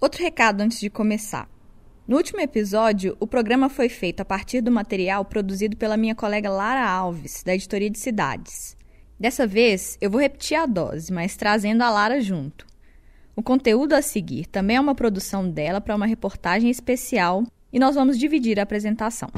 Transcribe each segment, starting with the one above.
Outro recado antes de começar. No último episódio, o programa foi feito a partir do material produzido pela minha colega Lara Alves, da Editoria de Cidades. Dessa vez, eu vou repetir a dose, mas trazendo a Lara junto. O conteúdo a seguir também é uma produção dela para uma reportagem especial e nós vamos dividir a apresentação.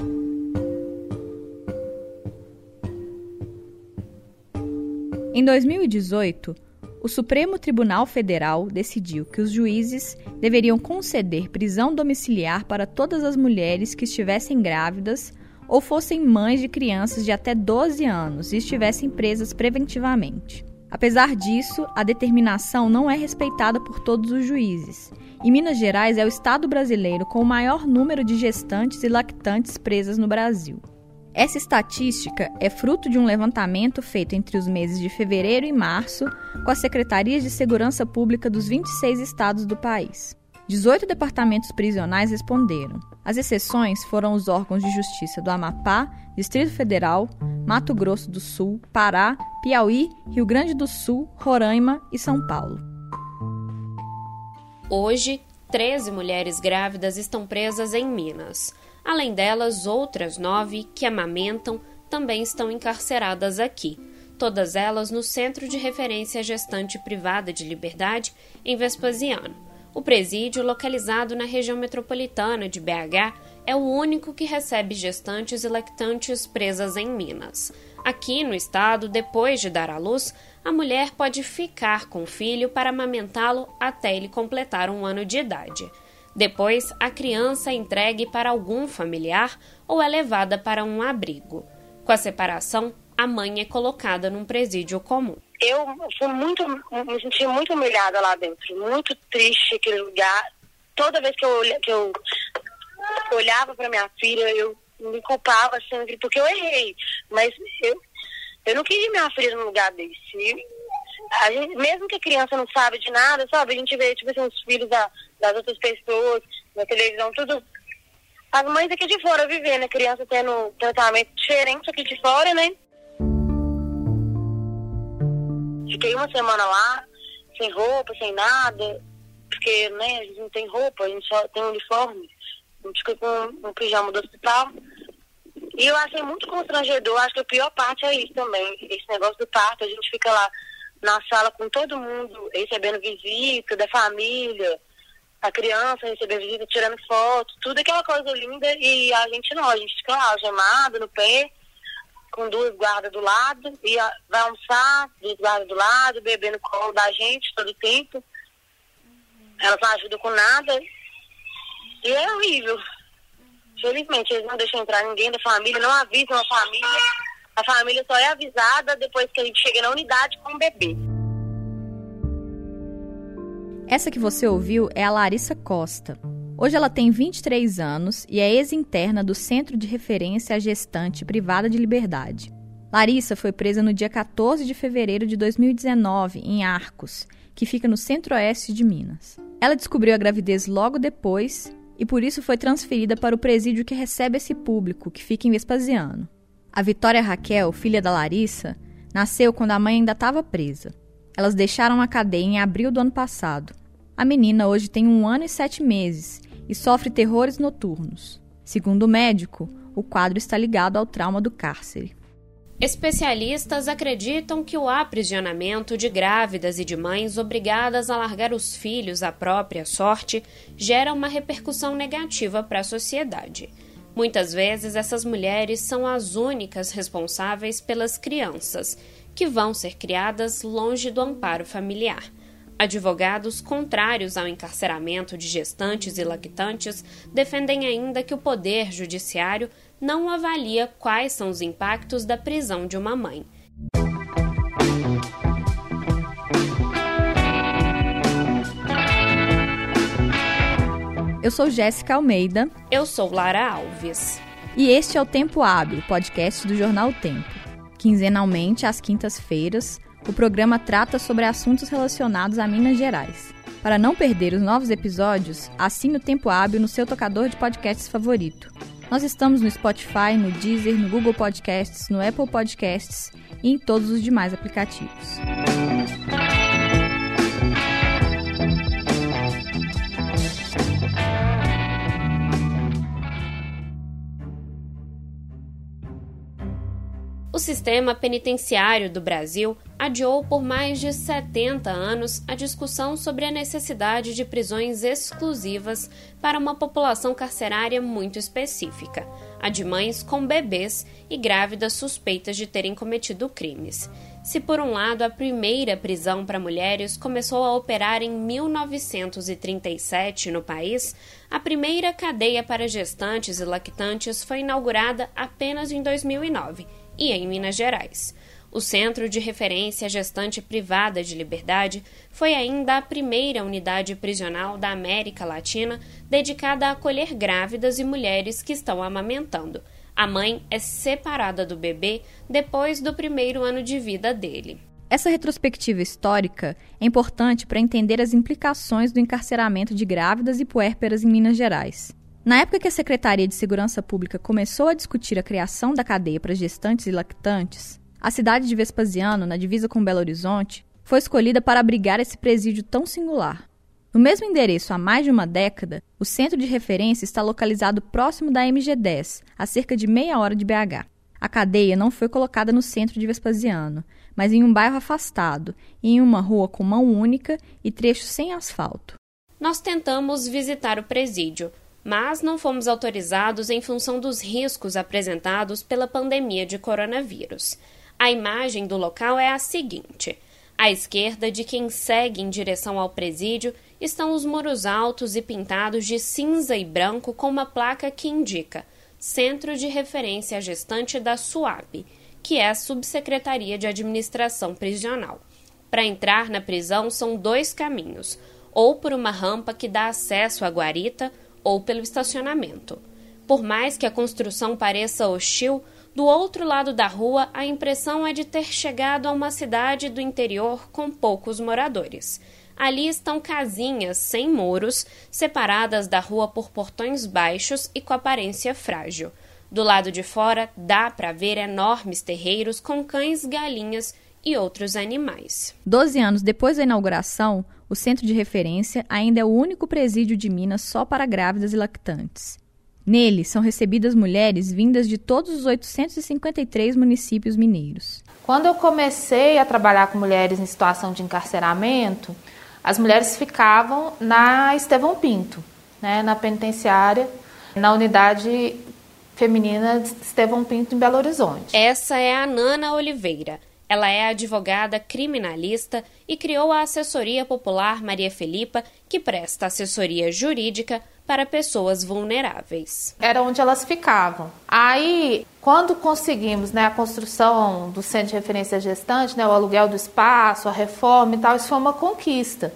Em 2018, o Supremo Tribunal Federal decidiu que os juízes deveriam conceder prisão domiciliar para todas as mulheres que estivessem grávidas ou fossem mães de crianças de até 12 anos e estivessem presas preventivamente. Apesar disso, a determinação não é respeitada por todos os juízes. E Minas Gerais é o estado brasileiro com o maior número de gestantes e lactantes presas no Brasil. Essa estatística é fruto de um levantamento feito entre os meses de fevereiro e março com as secretarias de segurança pública dos 26 estados do país. 18 departamentos prisionais responderam. As exceções foram os órgãos de justiça do Amapá, Distrito Federal, Mato Grosso do Sul, Pará, Piauí, Rio Grande do Sul, Roraima e São Paulo. Hoje, 13 mulheres grávidas estão presas em Minas. Além delas, outras nove que amamentam também estão encarceradas aqui, todas elas no Centro de Referência Gestante Privada de Liberdade, em Vespasiano. O presídio, localizado na região metropolitana de BH, é o único que recebe gestantes e lactantes presas em Minas. Aqui no estado, depois de dar à luz, a mulher pode ficar com o filho para amamentá-lo até ele completar um ano de idade. Depois, a criança é entregue para algum familiar ou é levada para um abrigo. Com a separação, a mãe é colocada num presídio comum. Eu fui muito, me senti muito humilhada lá dentro, muito triste aquele lugar. Toda vez que eu, que eu olhava para minha filha, eu me culpava sempre, porque eu errei. Mas eu, eu não queria minha filha num lugar desse. Gente, mesmo que a criança não sabe de nada, sabe? A gente vê, tipo assim, os filhos da, das outras pessoas, na televisão, tudo. As mães aqui de fora vivendo, a criança tendo tratamento diferente aqui de fora, né? Fiquei uma semana lá, sem roupa, sem nada, porque, né, a gente não tem roupa, a gente só tem uniforme. A gente fica com um pijama do hospital. E eu achei muito constrangedor, acho que a pior parte é isso também, esse negócio do parto, a gente fica lá na sala com todo mundo, recebendo visita da família, a criança recebendo visita, tirando foto, tudo aquela coisa linda, e a gente não, a gente fica lá, algemado no pé, com duas guardas do lado, e a, vai almoçar, duas guardas do lado, bebendo colo da gente todo o tempo. Elas não ajudam com nada. E é horrível. Felizmente, eles não deixam entrar ninguém da família, não avisam a família. A família só é avisada depois que a gente chega na unidade com o bebê. Essa que você ouviu é a Larissa Costa. Hoje ela tem 23 anos e é ex-interna do Centro de Referência à Gestante Privada de Liberdade. Larissa foi presa no dia 14 de fevereiro de 2019 em Arcos, que fica no centro-oeste de Minas. Ela descobriu a gravidez logo depois e por isso foi transferida para o presídio que recebe esse público, que fica em Vespasiano. A Vitória Raquel, filha da Larissa, nasceu quando a mãe ainda estava presa. Elas deixaram a cadeia em abril do ano passado. A menina hoje tem um ano e sete meses e sofre terrores noturnos. Segundo o médico, o quadro está ligado ao trauma do cárcere. Especialistas acreditam que o aprisionamento de grávidas e de mães obrigadas a largar os filhos à própria sorte gera uma repercussão negativa para a sociedade. Muitas vezes, essas mulheres são as únicas responsáveis pelas crianças, que vão ser criadas longe do amparo familiar. Advogados contrários ao encarceramento de gestantes e lactantes defendem ainda que o Poder Judiciário não avalia quais são os impactos da prisão de uma mãe. Eu sou Jéssica Almeida. Eu sou Lara Alves. E este é o Tempo Hábil, podcast do Jornal Tempo. Quinzenalmente, às quintas-feiras, o programa trata sobre assuntos relacionados a Minas Gerais. Para não perder os novos episódios, assine o Tempo Hábil no seu tocador de podcasts favorito. Nós estamos no Spotify, no Deezer, no Google Podcasts, no Apple Podcasts e em todos os demais aplicativos. Sistema penitenciário do Brasil adiou por mais de 70 anos a discussão sobre a necessidade de prisões exclusivas para uma população carcerária muito específica, a de mães com bebês e grávidas suspeitas de terem cometido crimes. Se, por um lado, a primeira prisão para mulheres começou a operar em 1937 no país, a primeira cadeia para gestantes e lactantes foi inaugurada apenas em 2009 e em Minas Gerais. O Centro de Referência Gestante Privada de Liberdade foi ainda a primeira unidade prisional da América Latina dedicada a acolher grávidas e mulheres que estão amamentando a mãe é separada do bebê depois do primeiro ano de vida dele. Essa retrospectiva histórica é importante para entender as implicações do encarceramento de grávidas e puérperas em Minas Gerais. Na época que a Secretaria de Segurança Pública começou a discutir a criação da cadeia para gestantes e lactantes, a cidade de Vespasiano, na divisa com Belo Horizonte, foi escolhida para abrigar esse presídio tão singular. No mesmo endereço há mais de uma década, o centro de referência está localizado próximo da MG10, a cerca de meia hora de BH. A cadeia não foi colocada no centro de Vespasiano, mas em um bairro afastado, em uma rua com mão única e trechos sem asfalto. Nós tentamos visitar o presídio, mas não fomos autorizados em função dos riscos apresentados pela pandemia de coronavírus. A imagem do local é a seguinte: à esquerda de quem segue em direção ao presídio estão os muros altos e pintados de cinza e branco com uma placa que indica Centro de Referência Gestante da SUAP, que é a Subsecretaria de Administração Prisional. Para entrar na prisão são dois caminhos, ou por uma rampa que dá acesso à guarita, ou pelo estacionamento. Por mais que a construção pareça hostil, do outro lado da rua a impressão é de ter chegado a uma cidade do interior com poucos moradores. Ali estão casinhas sem muros, separadas da rua por portões baixos e com aparência frágil. Do lado de fora, dá para ver enormes terreiros com cães, galinhas e outros animais. Doze anos depois da inauguração, o centro de referência ainda é o único presídio de Minas só para grávidas e lactantes. Nele são recebidas mulheres vindas de todos os 853 municípios mineiros. Quando eu comecei a trabalhar com mulheres em situação de encarceramento, as mulheres ficavam na Estevão Pinto, né, na penitenciária, na unidade feminina de Estevão Pinto, em Belo Horizonte. Essa é a Nana Oliveira. Ela é advogada criminalista e criou a Assessoria Popular Maria Felipa, que presta assessoria jurídica para pessoas vulneráveis. Era onde elas ficavam. Aí, quando conseguimos né, a construção do centro de referência gestante, né, o aluguel do espaço, a reforma e tal, isso foi uma conquista.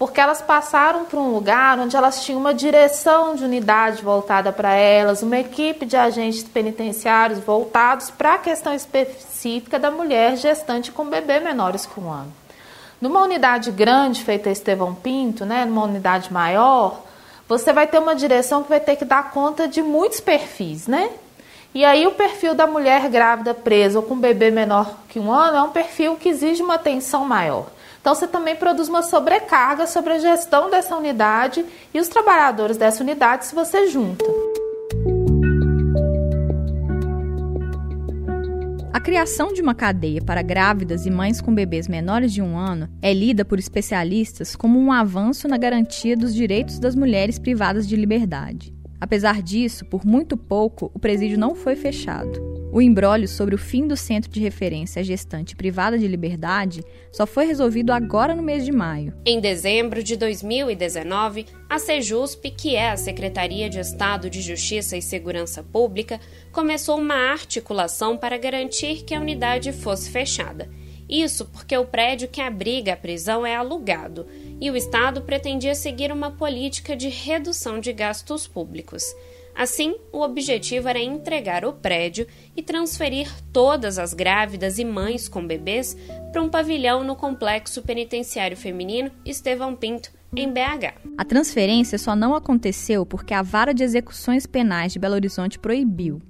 Porque elas passaram para um lugar onde elas tinham uma direção de unidade voltada para elas, uma equipe de agentes penitenciários voltados para a questão específica da mulher gestante com bebê menores que um ano. Numa unidade grande, feita Estevão Pinto, né, numa unidade maior, você vai ter uma direção que vai ter que dar conta de muitos perfis, né? E aí o perfil da mulher grávida presa ou com bebê menor que um ano é um perfil que exige uma atenção maior. Então você também produz uma sobrecarga sobre a gestão dessa unidade e os trabalhadores dessa unidade se você junta. A criação de uma cadeia para grávidas e mães com bebês menores de um ano é lida por especialistas como um avanço na garantia dos direitos das mulheres privadas de liberdade. Apesar disso, por muito pouco, o presídio não foi fechado. O embrólio sobre o fim do centro de referência gestante privada de liberdade só foi resolvido agora no mês de maio. Em dezembro de 2019, a Sejusp, que é a Secretaria de Estado de Justiça e Segurança Pública, começou uma articulação para garantir que a unidade fosse fechada. Isso porque o prédio que abriga a prisão é alugado e o Estado pretendia seguir uma política de redução de gastos públicos. Assim, o objetivo era entregar o prédio e transferir todas as grávidas e mães com bebês para um pavilhão no Complexo Penitenciário Feminino Estevão Pinto, em BH. A transferência só não aconteceu porque a Vara de Execuções Penais de Belo Horizonte proibiu.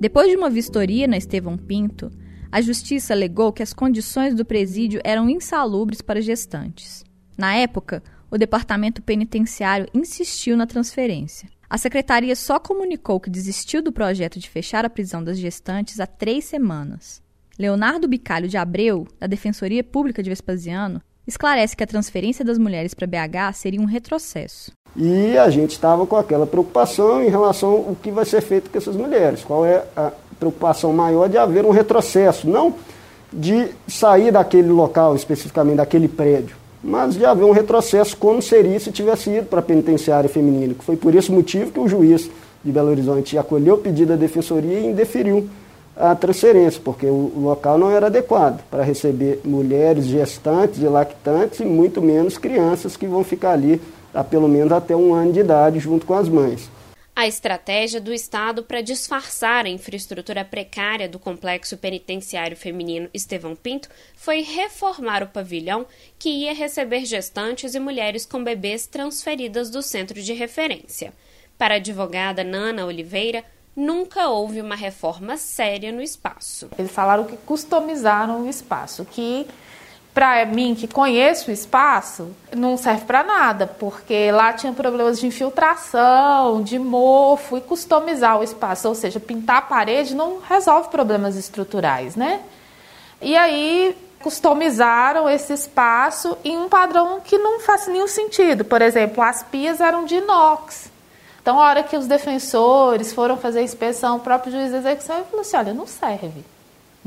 Depois de uma vistoria na Estevão Pinto, a Justiça alegou que as condições do presídio eram insalubres para gestantes. Na época, o Departamento Penitenciário insistiu na transferência. A secretaria só comunicou que desistiu do projeto de fechar a prisão das gestantes há três semanas. Leonardo Bicalho de Abreu, da Defensoria Pública de Vespasiano, esclarece que a transferência das mulheres para BH seria um retrocesso. E a gente estava com aquela preocupação em relação ao que vai ser feito com essas mulheres. Qual é a preocupação maior de haver um retrocesso, não de sair daquele local, especificamente daquele prédio, mas de haver um retrocesso como seria se tivesse ido para a penitenciária feminina. Foi por esse motivo que o juiz de Belo Horizonte acolheu o pedido da defensoria e indeferiu a transferência, porque o, local não era adequado para receber mulheres gestantes e lactantes e muito menos crianças que vão ficar ali há pelo menos até um ano de idade junto com as mães. A estratégia do Estado para disfarçar a infraestrutura precária do complexo penitenciário feminino Estevão Pinto foi reformar o pavilhão que ia receber gestantes e mulheres com bebês transferidas do centro de referência. Para a advogada Nana Oliveira, nunca houve uma reforma séria no espaço. Eles falaram que customizaram o espaço, que para mim que conheço o espaço, não serve para nada, porque lá tinha problemas de infiltração, de mofo e customizar o espaço, ou seja, pintar a parede não resolve problemas estruturais, né? E aí customizaram esse espaço em um padrão que não faz nenhum sentido. Por exemplo, as pias eram de inox. Então, a hora que os defensores foram fazer a inspeção, o próprio juiz de execução falou assim: olha, não serve.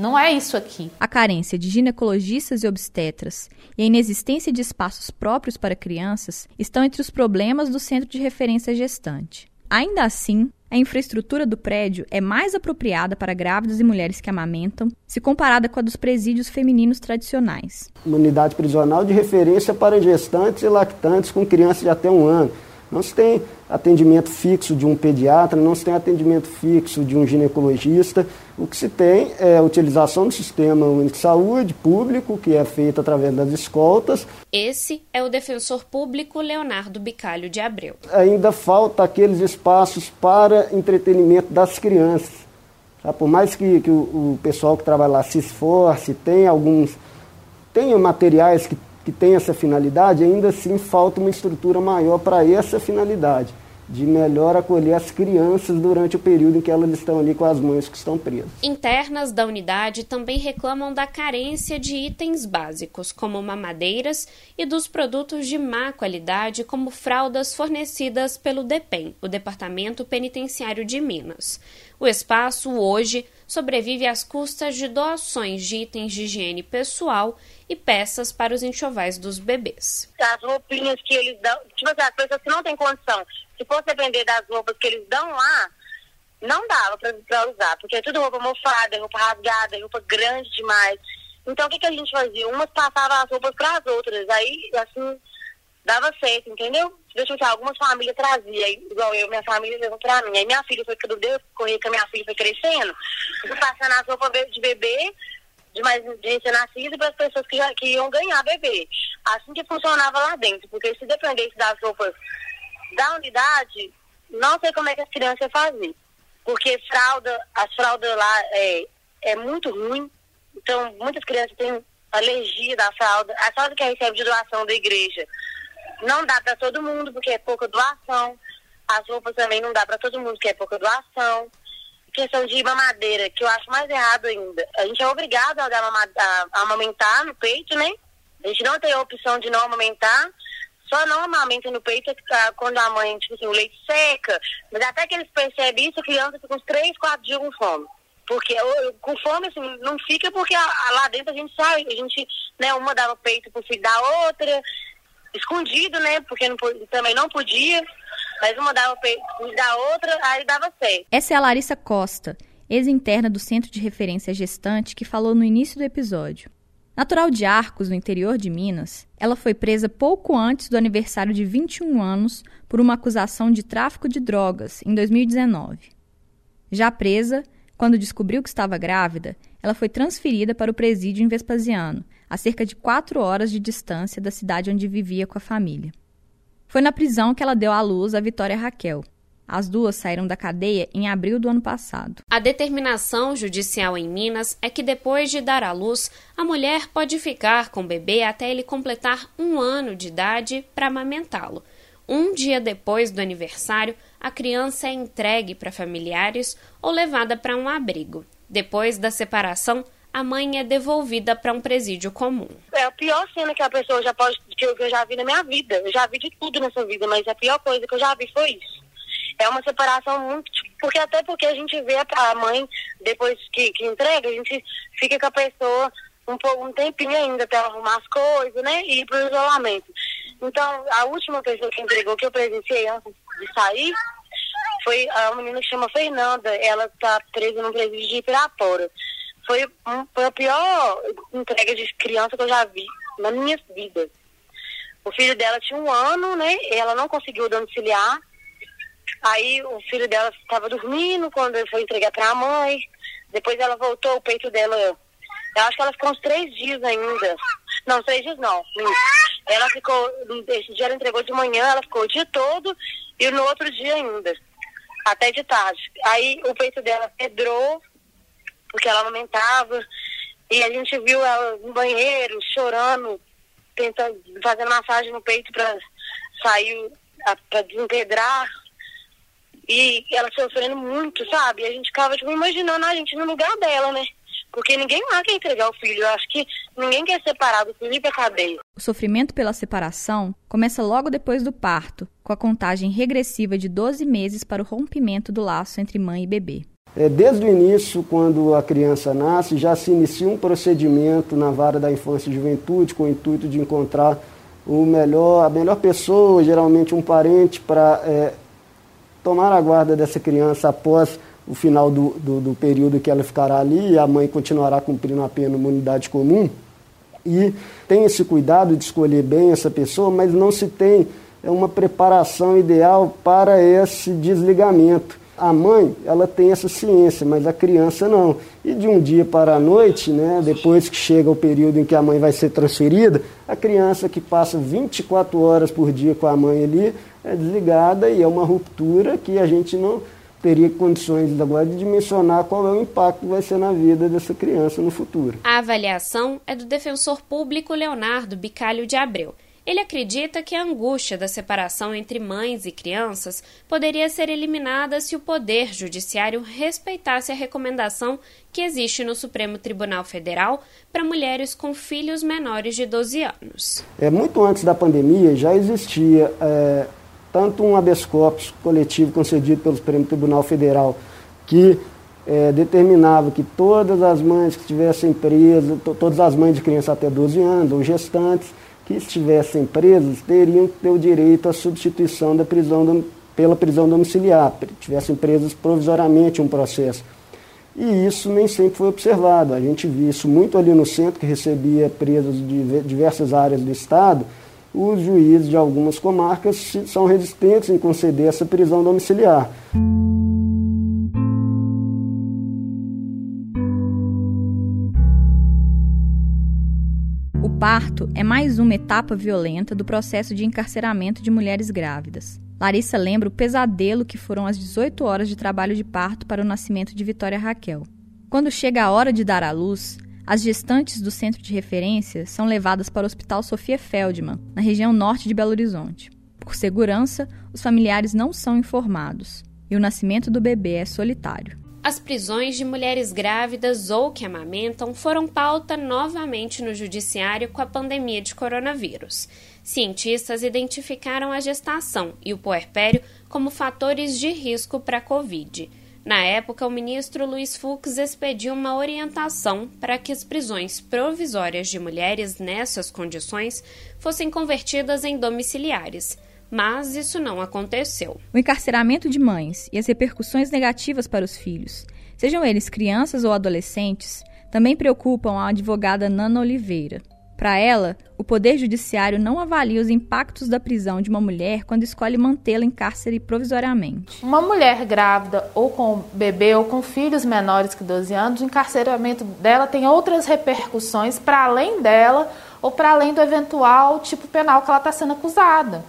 Não é isso aqui. A carência de ginecologistas e obstetras e a inexistência de espaços próprios para crianças estão entre os problemas do centro de referência gestante. Ainda assim, a infraestrutura do prédio é mais apropriada para grávidas e mulheres que amamentam, se comparada com a dos presídios femininos tradicionais. Uma unidade prisional de referência para gestantes e lactantes com crianças de até um ano não se tem atendimento fixo de um pediatra, não se tem atendimento fixo de um ginecologista. O que se tem é a utilização do sistema único de saúde público, que é feito através das escoltas. Esse é o defensor público Leonardo Bicalho de Abreu. Ainda falta aqueles espaços para entretenimento das crianças. Tá? Por mais que, que o, o pessoal que trabalha lá se esforce, tem alguns. tenha materiais que que tem essa finalidade, ainda assim falta uma estrutura maior para essa finalidade, de melhor acolher as crianças durante o período em que elas estão ali com as mães que estão presas. Internas da unidade também reclamam da carência de itens básicos, como mamadeiras, e dos produtos de má qualidade, como fraldas fornecidas pelo DEPEN, o Departamento Penitenciário de Minas. O espaço, hoje, sobrevive às custas de doações de itens de higiene pessoal e peças para os enxovais dos bebês. As roupinhas que eles dão, tipo assim, as pessoas que não têm condição, se fosse depender das roupas que eles dão lá, não dava para usar, porque é tudo roupa mofada, roupa rasgada, roupa grande demais. Então o que, que a gente fazia? Umas passavam as roupas para as outras, aí assim dava certo, entendeu? Deixa eu ver, algumas famílias traziam, igual eu, minha família levou para mim. Aí minha filha foi quando deu correr a minha filha foi crescendo, fui passando as roupas de bebê de mais de nascida para as pessoas que, que iam ganhar bebê. Assim que funcionava lá dentro, porque se dependesse das roupas da unidade, não sei como é que as crianças faziam. Porque fralda, as fraldas lá é, é muito ruim, então muitas crianças têm alergia da fralda. A fralda que recebe de doação da igreja não dá para todo mundo, porque é pouca doação. As roupas também não dá para todo mundo, porque é pouca doação questão de mamadeira, que eu acho mais errado ainda. A gente é obrigado a, dar a amamentar no peito, né? A gente não tem a opção de não amamentar, só não amamenta no peito ah, quando a mãe, tipo assim, o leite seca. Mas até que eles percebem isso, a criança fica uns 3, 4 dias com fome. Porque com fome, assim, não fica porque lá dentro a gente sai, a gente, né, uma dava peito pro filho da outra, escondido, né, porque não, também não podia mas uma dava o da outra, aí dava certo. Essa é a Larissa Costa, ex-interna do Centro de Referência Gestante, que falou no início do episódio. Natural de Arcos, no interior de Minas, ela foi presa pouco antes do aniversário de 21 anos por uma acusação de tráfico de drogas, em 2019. Já presa, quando descobriu que estava grávida, ela foi transferida para o presídio em Vespasiano, a cerca de quatro horas de distância da cidade onde vivia com a família. Foi na prisão que ela deu à luz a Vitória Raquel. As duas saíram da cadeia em abril do ano passado. A determinação judicial em Minas é que depois de dar à luz, a mulher pode ficar com o bebê até ele completar um ano de idade para amamentá-lo. Um dia depois do aniversário, a criança é entregue para familiares ou levada para um abrigo. Depois da separação, a mãe é devolvida para um presídio comum. É a pior cena que a pessoa já pode que eu, que eu já vi na minha vida. Eu já vi de tudo nessa vida, mas a pior coisa que eu já vi foi isso. É uma separação muito. Porque até porque a gente vê a mãe, depois que, que entrega, a gente fica com a pessoa um, pouco, um tempinho ainda até arrumar as coisas, né? E ir pro isolamento. Então, a última pessoa que entregou, que eu presenciei antes de sair, foi a menina que chama Fernanda. Ela está presa no presídio de Pirapora. Foi, um, foi a pior entrega de criança que eu já vi na minha vida. O filho dela tinha um ano, né? Ela não conseguiu domiciliar. Aí o filho dela estava dormindo quando ele foi entregar para a mãe. Depois ela voltou, o peito dela. Eu acho que ela ficou uns três dias ainda. Não, três dias não. Ela ficou. Esse dia ela entregou de manhã, ela ficou o dia todo e no outro dia ainda. Até de tarde. Aí o peito dela pedrou, porque ela amamentava. E a gente viu ela no banheiro, chorando, tentando, fazendo massagem no peito para sair, para desempedrar. E ela sofrendo muito, sabe? E a gente ficava, tipo, imaginando a gente no lugar dela, né? Porque ninguém lá quer entregar o filho. Eu acho que ninguém quer separar do filho e pra cadeia. O sofrimento pela separação começa logo depois do parto, com a contagem regressiva de 12 meses para o rompimento do laço entre mãe e bebê. É, desde o início, quando a criança nasce, já se inicia um procedimento na vara da infância e juventude com o intuito de encontrar o melhor, a melhor pessoa, geralmente um parente, para é, tomar a guarda dessa criança após o final do, do, do, período que ela ficará ali e a mãe continuará cumprindo a pena numa unidade comum. E tem esse cuidado de escolher bem essa pessoa, mas não se tem é, uma preparação ideal para esse desligamento a mãe, ela tem essa ciência, mas a criança não. E de um dia para a noite, né, depois que chega o período em que a mãe vai ser transferida, a criança que passa 24 horas por dia com a mãe ali é desligada e é uma ruptura que a gente não teria condições agora de dimensionar qual é o impacto que vai ser na vida dessa criança no futuro. A avaliação é do defensor público Leonardo Bicalho de Abreu. Ele acredita que a angústia da separação entre mães e crianças poderia ser eliminada se o Poder Judiciário respeitasse a recomendação que existe no Supremo Tribunal Federal para mulheres com filhos menores de 12 anos. É, muito antes da pandemia já existia é, tanto um habeas corpus coletivo concedido pelo Supremo Tribunal Federal que é, determinava que todas as mães que estivessem presas, todas as mães de criança até 12 anos ou gestantes, que estivessem presos teriam que ter o direito à substituição da prisão pela prisão domiciliar, tivessem presos provisoriamente um processo. E isso nem sempre foi observado. A gente viu isso muito ali no centro, que recebia presos de diversas áreas do Estado. Os juízes de algumas comarcas são resistentes em conceder essa prisão domiciliar. parto é mais uma etapa violenta do processo de encarceramento de mulheres grávidas. Larissa lembra o pesadelo que foram as 18 horas de trabalho de parto para o nascimento de Vitória Raquel. Quando chega a hora de dar à luz, as gestantes do centro de referência são levadas para o Hospital Sofia Feldman, na região norte de Belo Horizonte. Por segurança, os familiares não são informados e o nascimento do bebê é solitário. As prisões de mulheres grávidas ou que amamentam foram pauta novamente no judiciário com a pandemia de coronavírus. Cientistas identificaram a gestação e o puerpério como fatores de risco para a Covid. Na época, o ministro Luiz Fux expediu uma orientação para que as prisões provisórias de mulheres nessas condições fossem convertidas em domiciliares mas isso não aconteceu. O encarceramento de mães e as repercussões negativas para os filhos, sejam eles crianças ou adolescentes, também preocupam a advogada Nana Oliveira. Para ela, o Poder Judiciário não avalia os impactos da prisão de uma mulher quando escolhe mantê-la em cárcere provisoriamente. Uma mulher grávida, ou com bebê, ou com filhos menores que 12 anos, o encarceramento dela tem outras repercussões para além dela ou para além do eventual tipo penal que ela está sendo acusada.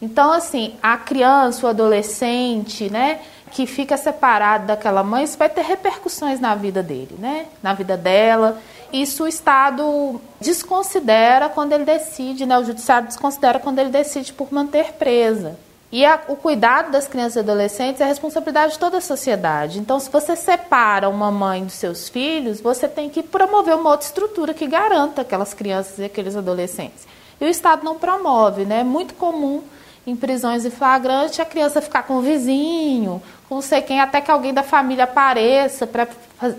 Então, assim, a criança, o adolescente, né, que fica separado daquela mãe, isso vai ter repercussões na vida dele, né, na vida dela. Isso o Estado desconsidera quando ele decide, né, o Judiciário desconsidera quando ele decide por manter presa. E a, o cuidado das crianças e adolescentes é responsabilidade de toda a sociedade. Então, se você separa uma mãe dos seus filhos, você tem que promover uma outra estrutura que garanta aquelas crianças e aqueles adolescentes. E o Estado não promove, né? É muito comum em prisões em flagrante a criança ficar com o vizinho, não sei quem, até que alguém da família apareça para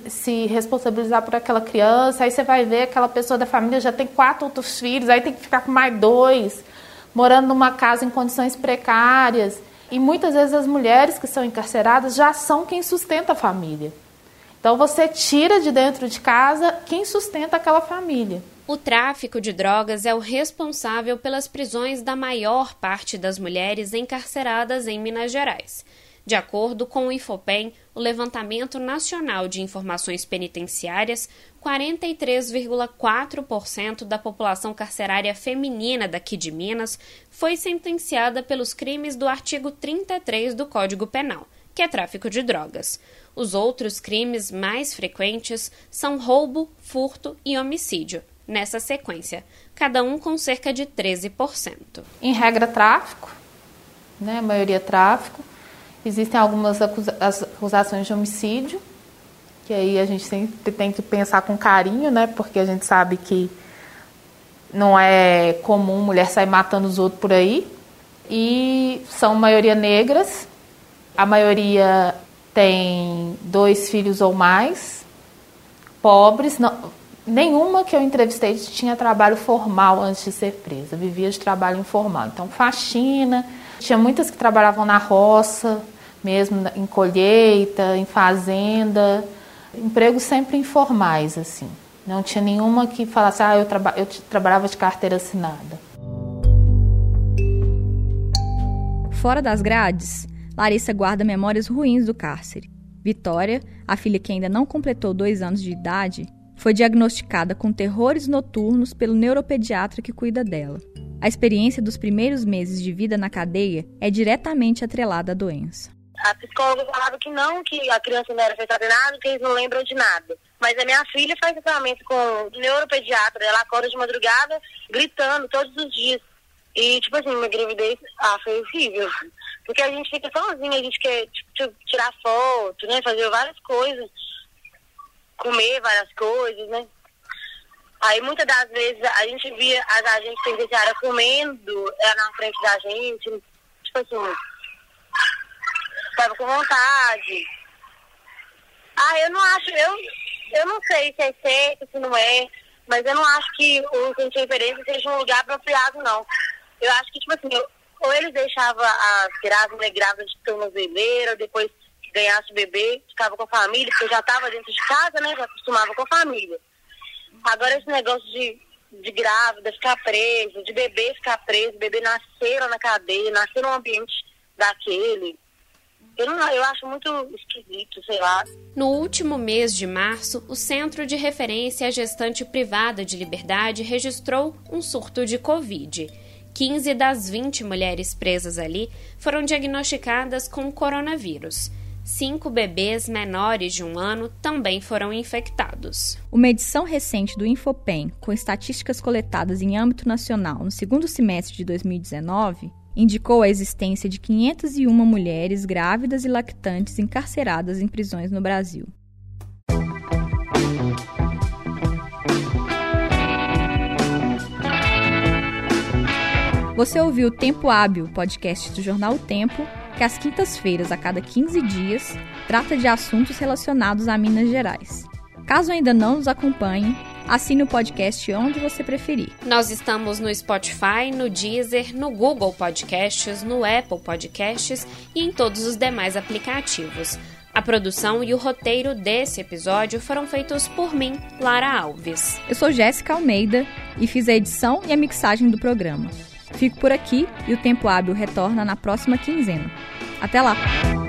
se responsabilizar por aquela criança. Aí você vai ver aquela pessoa da família já tem quatro outros filhos, aí tem que ficar com mais dois morando numa casa em condições precárias. E muitas vezes as mulheres que são encarceradas já são quem sustenta a família. Então você tira de dentro de casa quem sustenta aquela família. O tráfico de drogas é o responsável pelas prisões da maior parte das mulheres encarceradas em Minas Gerais. De acordo com o IFOPEM, o Levantamento Nacional de Informações Penitenciárias, 43,4% da população carcerária feminina daqui de Minas foi sentenciada pelos crimes do artigo 33 do Código Penal, que é tráfico de drogas. Os outros crimes mais frequentes são roubo, furto e homicídio, nessa sequência, cada um com cerca de 13%. Em regra, tráfico, né? a maioria tráfico. Existem algumas acusações de homicídio, que aí a gente sempre tem que pensar com carinho, né? Porque a gente sabe que não é comum mulher sair matando os outros por aí. E são maioria negras. A maioria tem dois filhos ou mais. Pobres. Não, nenhuma que eu entrevistei tinha trabalho formal antes de ser presa. Vivia de trabalho informal. Então, faxina. Tinha muitas que trabalhavam na roça, mesmo em colheita, em fazenda empregos sempre informais, assim. Não tinha nenhuma que falasse, ah, eu, traba eu trabalhava de carteira assinada. Fora das grades, Larissa guarda memórias ruins do cárcere. Vitória, a filha que ainda não completou dois anos de idade, foi diagnosticada com terrores noturnos pelo neuropediatra que cuida dela. A experiência dos primeiros meses de vida na cadeia é diretamente atrelada à doença. A psicóloga falava que não, que a criança não era afetada em nada, que eles não lembram de nada. Mas a minha filha faz tratamento com o neuropediatra, ela acorda de madrugada gritando todos os dias. E, tipo assim, minha gravidez, ah, foi horrível. Porque a gente fica sozinha, a gente quer tipo, tirar foto, né, fazer várias coisas, comer várias coisas, né. Aí muitas das vezes a gente via as agentes penitenciárias comendo é, na frente da gente, tipo assim, estava com vontade. Ah, eu não acho, eu, eu não sei se é certo, se não é, mas eu não acho que o centro de referência seja um lugar apropriado, não. Eu acho que, tipo assim, eu, ou eles deixavam as grávidas, né, grávidas de tornozeleira, depois ganhasse o bebê, ficava com a família, porque eu já estava dentro de casa, né, já acostumava com a família. Agora esse negócio de, de grávida ficar preso, de bebê ficar preso, bebê nascer na cadeia, nascer num ambiente daquele, eu, não, eu acho muito esquisito, sei lá. No último mês de março, o Centro de Referência à Gestante Privada de Liberdade registrou um surto de Covid. 15 das 20 mulheres presas ali foram diagnosticadas com coronavírus. Cinco bebês menores de um ano também foram infectados. Uma edição recente do Infopem, com estatísticas coletadas em âmbito nacional no segundo semestre de 2019, indicou a existência de 501 mulheres grávidas e lactantes encarceradas em prisões no Brasil. Você ouviu o Tempo Hábil, podcast do jornal O Tempo, que às quintas-feiras, a cada 15 dias, trata de assuntos relacionados a Minas Gerais. Caso ainda não nos acompanhe, Assine o podcast onde você preferir. Nós estamos no Spotify, no Deezer, no Google Podcasts, no Apple Podcasts e em todos os demais aplicativos. A produção e o roteiro desse episódio foram feitos por mim, Lara Alves. Eu sou Jéssica Almeida e fiz a edição e a mixagem do programa. Fico por aqui e o Tempo Hábil retorna na próxima quinzena. Até lá!